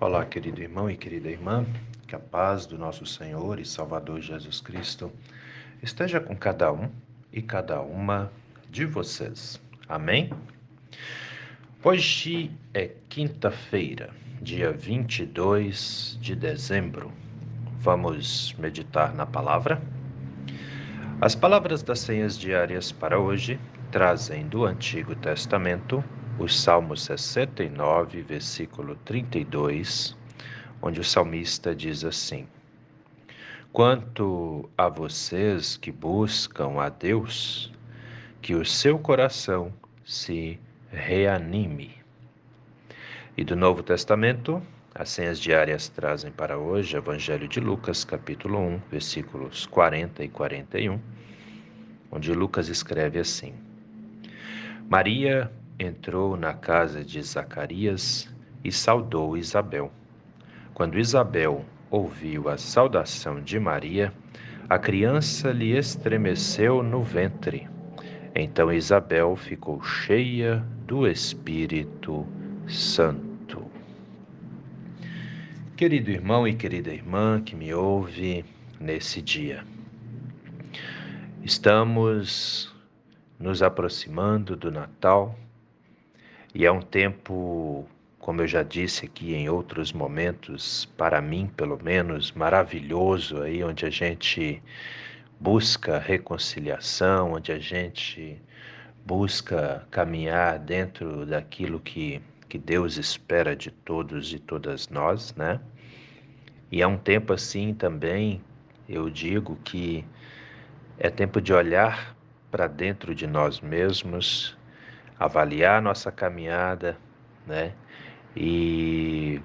Olá, querido irmão e querida irmã, que a paz do nosso Senhor e Salvador Jesus Cristo esteja com cada um e cada uma de vocês. Amém? Hoje é quinta-feira, dia 22 de dezembro. Vamos meditar na palavra? As palavras das senhas diárias para hoje trazem do Antigo Testamento o Salmo 69, versículo 32, onde o salmista diz assim: Quanto a vocês que buscam a Deus, que o seu coração se reanime. E do Novo Testamento, as senhas diárias trazem para hoje Evangelho de Lucas, capítulo 1, versículos 40 e 41, onde Lucas escreve assim: Maria entrou na casa de Zacarias e saudou Isabel. Quando Isabel ouviu a saudação de Maria, a criança lhe estremeceu no ventre. Então Isabel ficou cheia do Espírito Santo. Querido irmão e querida irmã que me ouve nesse dia, estamos nos aproximando do Natal e é um tempo, como eu já disse aqui em outros momentos, para mim pelo menos, maravilhoso aí, onde a gente busca reconciliação, onde a gente busca caminhar dentro daquilo que, que Deus espera de todos e todas nós, né? E é um tempo assim também, eu digo que é tempo de olhar para dentro de nós mesmos avaliar nossa caminhada, né? E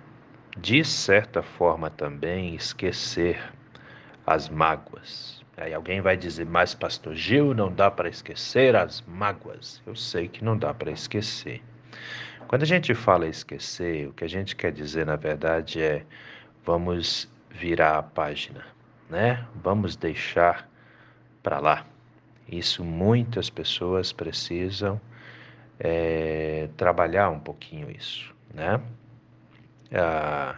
de certa forma também esquecer as mágoas. Aí alguém vai dizer, mas pastor Gil, não dá para esquecer as mágoas. Eu sei que não dá para esquecer. Quando a gente fala esquecer, o que a gente quer dizer na verdade é vamos virar a página, né? Vamos deixar para lá. Isso muitas pessoas precisam é, trabalhar um pouquinho isso, né? Ah,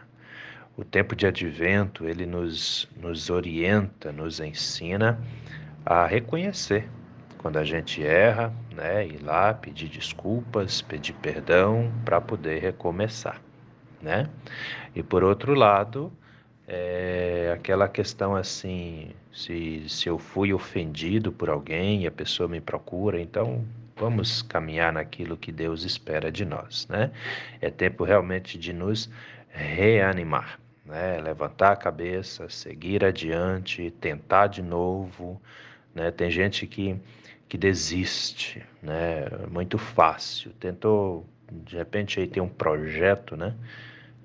o tempo de advento ele nos, nos orienta, nos ensina a reconhecer quando a gente erra, né? Ir lá pedir desculpas, pedir perdão para poder recomeçar, né? E por outro lado, é aquela questão assim, se, se eu fui ofendido por alguém e a pessoa me procura, então vamos caminhar naquilo que Deus espera de nós, né? É tempo realmente de nos reanimar, né? Levantar a cabeça, seguir adiante, tentar de novo, né? Tem gente que que desiste, né? Muito fácil. Tentou, de repente aí tem um projeto, né?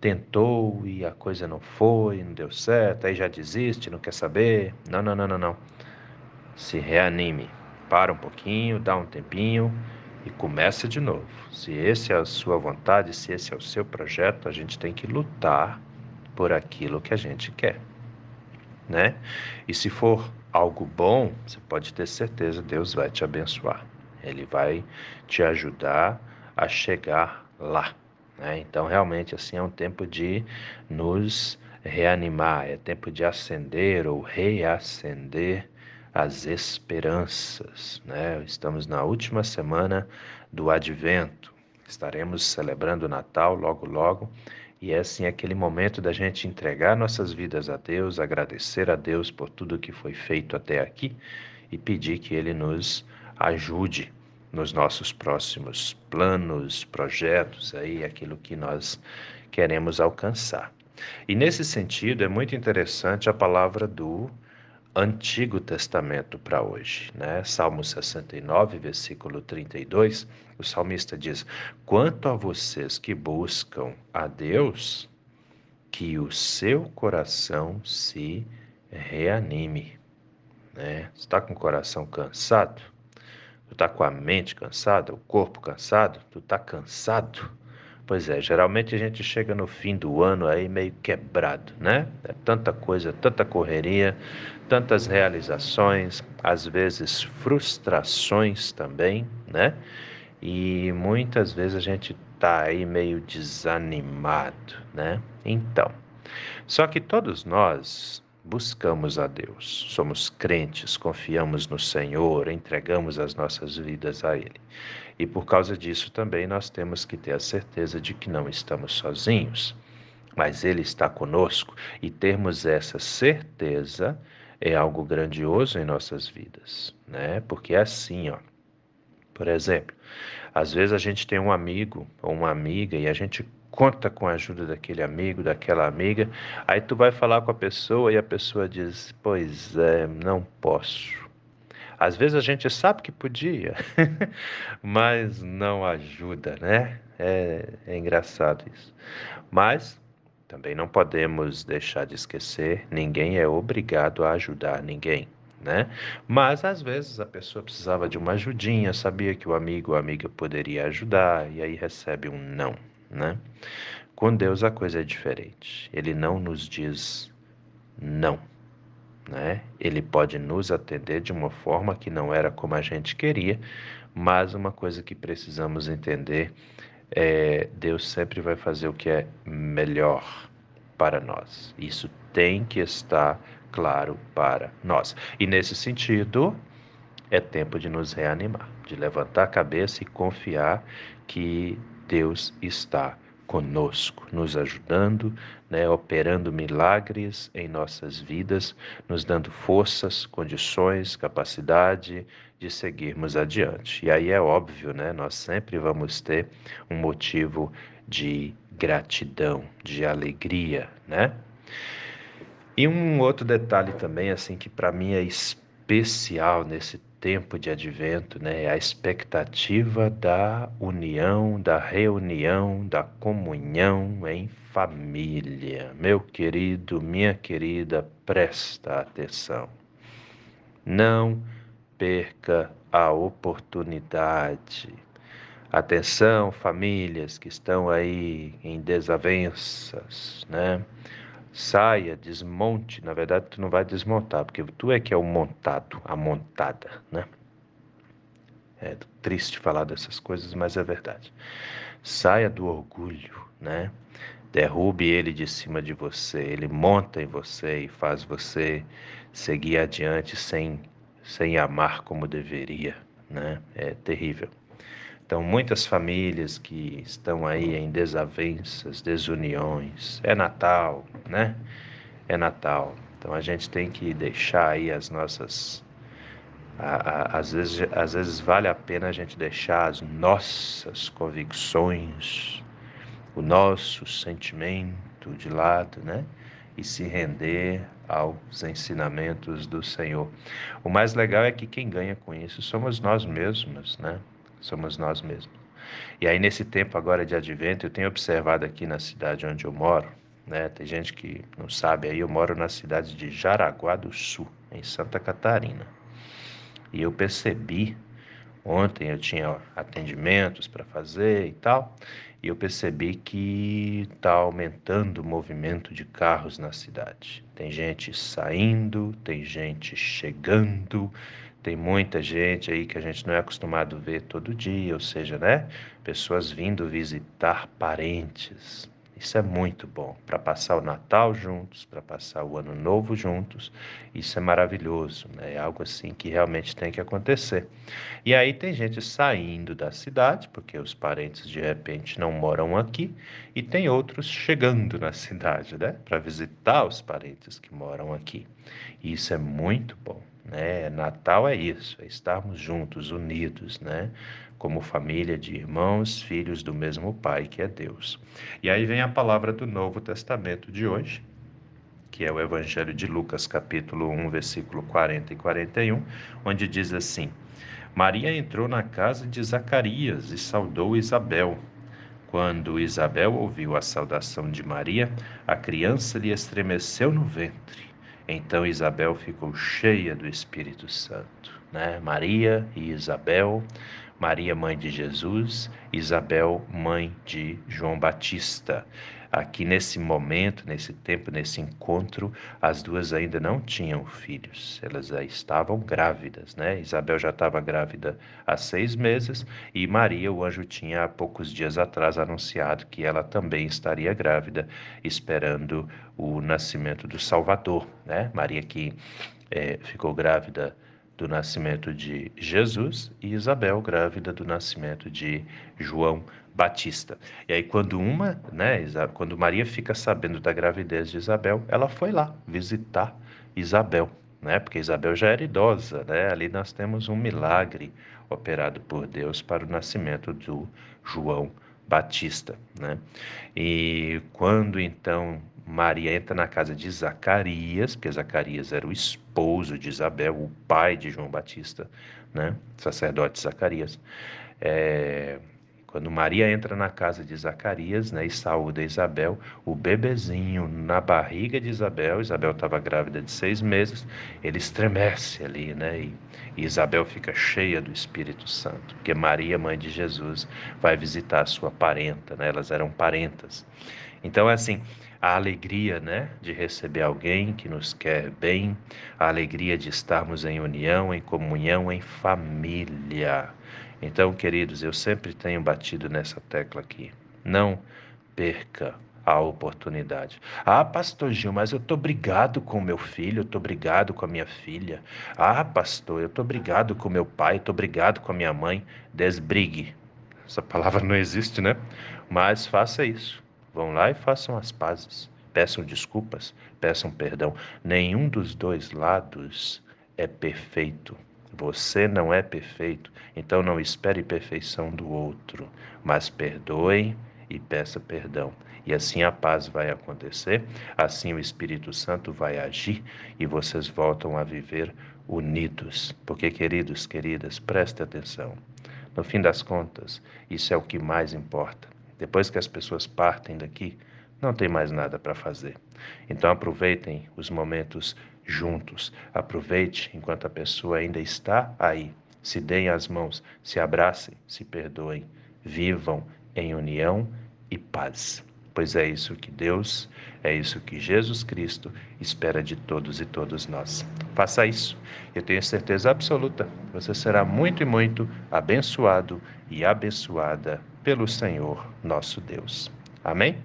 Tentou e a coisa não foi, não deu certo, aí já desiste, não quer saber. Não, não, não, não, não. Se reanime para um pouquinho, dá um tempinho e começa de novo. Se esse é a sua vontade, se esse é o seu projeto, a gente tem que lutar por aquilo que a gente quer, né? E se for algo bom, você pode ter certeza Deus vai te abençoar. Ele vai te ajudar a chegar lá, né? Então realmente assim é um tempo de nos reanimar, é tempo de acender ou reacender as esperanças. Né? Estamos na última semana do Advento, estaremos celebrando o Natal logo, logo. E é assim aquele momento da gente entregar nossas vidas a Deus, agradecer a Deus por tudo que foi feito até aqui e pedir que Ele nos ajude nos nossos próximos planos, projetos, aí aquilo que nós queremos alcançar. E nesse sentido é muito interessante a palavra do Antigo Testamento para hoje, né? Salmo 69, versículo 32, o salmista diz: Quanto a vocês que buscam a Deus, que o seu coração se reanime. Né? Está com o coração cansado? Tu está com a mente cansada, o corpo cansado? Tu está cansado? Pois é, geralmente a gente chega no fim do ano aí meio quebrado, né? É tanta coisa, tanta correria, tantas realizações, às vezes frustrações também, né? E muitas vezes a gente tá aí meio desanimado, né? Então, só que todos nós buscamos a Deus, somos crentes, confiamos no Senhor, entregamos as nossas vidas a Ele. E por causa disso também nós temos que ter a certeza de que não estamos sozinhos, mas Ele está conosco e termos essa certeza é algo grandioso em nossas vidas, né? Porque é assim, ó. Por exemplo, às vezes a gente tem um amigo ou uma amiga e a gente conta com a ajuda daquele amigo, daquela amiga. Aí tu vai falar com a pessoa e a pessoa diz: Pois é, não posso. Às vezes a gente sabe que podia, mas não ajuda, né? É, é engraçado isso. Mas também não podemos deixar de esquecer: ninguém é obrigado a ajudar ninguém. Né? Mas às vezes a pessoa precisava de uma ajudinha, sabia que o amigo ou amiga poderia ajudar e aí recebe um não né? Com Deus a coisa é diferente. Ele não nos diz não, né? Ele pode nos atender de uma forma que não era como a gente queria, mas uma coisa que precisamos entender é Deus sempre vai fazer o que é melhor para nós. Isso tem que estar claro para nós. E nesse sentido, é tempo de nos reanimar, de levantar a cabeça e confiar que Deus está conosco, nos ajudando, né, operando milagres em nossas vidas, nos dando forças, condições, capacidade de seguirmos adiante. E aí é óbvio, né, nós sempre vamos ter um motivo de gratidão, de alegria, né? E um outro detalhe também, assim, que para mim é especial nesse tempo de advento, né? É a expectativa da união, da reunião, da comunhão em família. Meu querido, minha querida, presta atenção. Não perca a oportunidade. Atenção, famílias que estão aí em desavenças, né? Saia, desmonte. Na verdade, tu não vai desmontar, porque tu é que é o montado, a montada, né? É triste falar dessas coisas, mas é verdade. Saia do orgulho, né? Derrube ele de cima de você, ele monta em você e faz você seguir adiante sem, sem amar como deveria, né? É terrível. Então, muitas famílias que estão aí em desavenças, desuniões. É Natal, né? É Natal. Então, a gente tem que deixar aí as nossas. às, vezes, às vezes vale a pena a gente deixar as nossas convicções, o nosso sentimento de lado, né? E se render aos ensinamentos do Senhor. O mais legal é que quem ganha com isso somos nós mesmos, né? Somos nós mesmos. E aí, nesse tempo agora de advento, eu tenho observado aqui na cidade onde eu moro, né? Tem gente que não sabe aí, eu moro na cidade de Jaraguá do Sul, em Santa Catarina. E eu percebi, ontem eu tinha atendimentos para fazer e tal, e eu percebi que está aumentando o movimento de carros na cidade. Tem gente saindo, tem gente chegando, tem muita gente aí que a gente não é acostumado a ver todo dia, ou seja, né? Pessoas vindo visitar parentes. Isso é muito bom para passar o Natal juntos, para passar o Ano Novo juntos. Isso é maravilhoso, né? É algo assim que realmente tem que acontecer. E aí tem gente saindo da cidade, porque os parentes de repente não moram aqui, e tem outros chegando na cidade, né? Para visitar os parentes que moram aqui. E isso é muito bom. Né? Natal é isso, é estarmos juntos, unidos, né? Como família de irmãos, filhos do mesmo Pai, que é Deus. E aí vem a palavra do Novo Testamento de hoje, que é o Evangelho de Lucas, capítulo 1, versículo 40 e 41, onde diz assim: Maria entrou na casa de Zacarias e saudou Isabel. Quando Isabel ouviu a saudação de Maria, a criança lhe estremeceu no ventre. Então Isabel ficou cheia do Espírito Santo. Né? Maria e Isabel, Maria, mãe de Jesus, Isabel, mãe de João Batista. aqui nesse momento, nesse tempo, nesse encontro, as duas ainda não tinham filhos, elas estavam grávidas, né? Isabel já estava grávida há seis meses e Maria, o anjo tinha há poucos dias atrás anunciado que ela também estaria grávida, esperando o nascimento do Salvador, né? Maria que é, ficou grávida do nascimento de Jesus e Isabel grávida do nascimento de João Batista. E aí quando uma, né, quando Maria fica sabendo da gravidez de Isabel, ela foi lá visitar Isabel, né? Porque Isabel já era idosa, né? Ali nós temos um milagre operado por Deus para o nascimento do João Batista, né? E quando então Maria entra na casa de Zacarias, porque Zacarias era o esposo de Isabel, o pai de João Batista, né? Sacerdote Zacarias. É, quando Maria entra na casa de Zacarias né, e saúda Isabel, o bebezinho na barriga de Isabel, Isabel estava grávida de seis meses, ele estremece ali, né? E, Isabel fica cheia do Espírito Santo, porque Maria, mãe de Jesus, vai visitar a sua parenta, né? Elas eram parentas. Então, é assim, a alegria, né, de receber alguém que nos quer bem, a alegria de estarmos em união, em comunhão, em família. Então, queridos, eu sempre tenho batido nessa tecla aqui. Não perca a oportunidade. Ah, pastor Gil, mas eu estou brigado com meu filho, eu estou brigado com a minha filha. Ah, pastor, eu estou brigado com meu pai, estou brigado com a minha mãe. Desbrigue. Essa palavra não existe, né? Mas faça isso. Vão lá e façam as pazes. Peçam desculpas, peçam perdão. Nenhum dos dois lados é perfeito. Você não é perfeito, então não espere perfeição do outro, mas perdoe e peça perdão. E assim a paz vai acontecer, assim o Espírito Santo vai agir e vocês voltam a viver unidos. Porque, queridos, queridas, preste atenção. No fim das contas, isso é o que mais importa. Depois que as pessoas partem daqui, não tem mais nada para fazer. Então aproveitem os momentos juntos. Aproveite enquanto a pessoa ainda está aí. Se deem as mãos, se abracem, se perdoem, vivam em união e paz. Pois é isso que Deus, é isso que Jesus Cristo espera de todos e todos nós. Faça isso. Eu tenho certeza absoluta, você será muito e muito abençoado e abençoada pelo Senhor nosso Deus. Amém?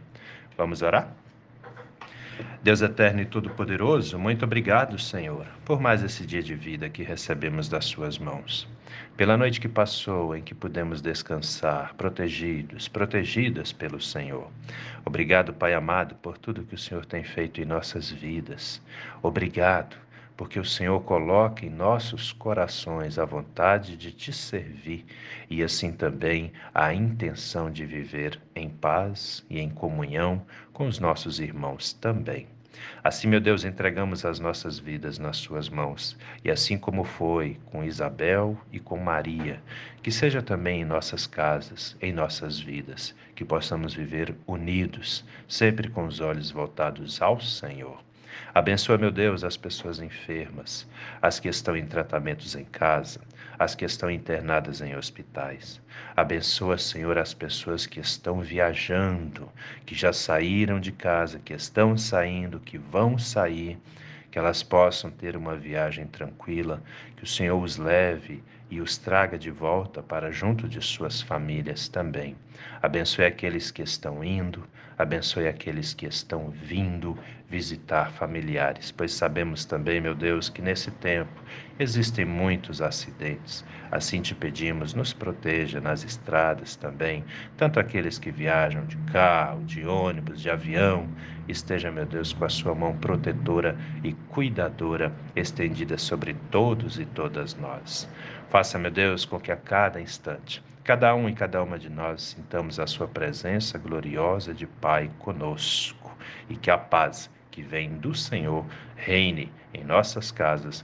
Vamos orar? Deus eterno e todo-poderoso, muito obrigado, Senhor, por mais esse dia de vida que recebemos das Suas mãos. Pela noite que passou, em que pudemos descansar, protegidos, protegidas pelo Senhor. Obrigado, Pai amado, por tudo que o Senhor tem feito em nossas vidas. Obrigado porque o Senhor coloca em nossos corações a vontade de te servir e assim também a intenção de viver em paz e em comunhão com os nossos irmãos também. Assim, meu Deus, entregamos as nossas vidas nas Suas mãos, e assim como foi com Isabel e com Maria, que seja também em nossas casas, em nossas vidas, que possamos viver unidos, sempre com os olhos voltados ao Senhor. Abençoa, meu Deus, as pessoas enfermas, as que estão em tratamentos em casa, as que estão internadas em hospitais. Abençoa, Senhor, as pessoas que estão viajando, que já saíram de casa, que estão saindo, que vão sair, que elas possam ter uma viagem tranquila, que o Senhor os leve e os traga de volta para junto de suas famílias também. Abençoe aqueles que estão indo, abençoe aqueles que estão vindo visitar familiares, pois sabemos também, meu Deus, que nesse tempo existem muitos acidentes. Assim te pedimos, nos proteja nas estradas também, tanto aqueles que viajam de carro, de ônibus, de avião, esteja, meu Deus, com a sua mão protetora e cuidadora estendida sobre todos e todas nós. Faça, meu Deus, com que a cada instante, cada um e cada uma de nós sintamos a sua presença gloriosa de Pai conosco e que a paz que vem do Senhor reine em nossas casas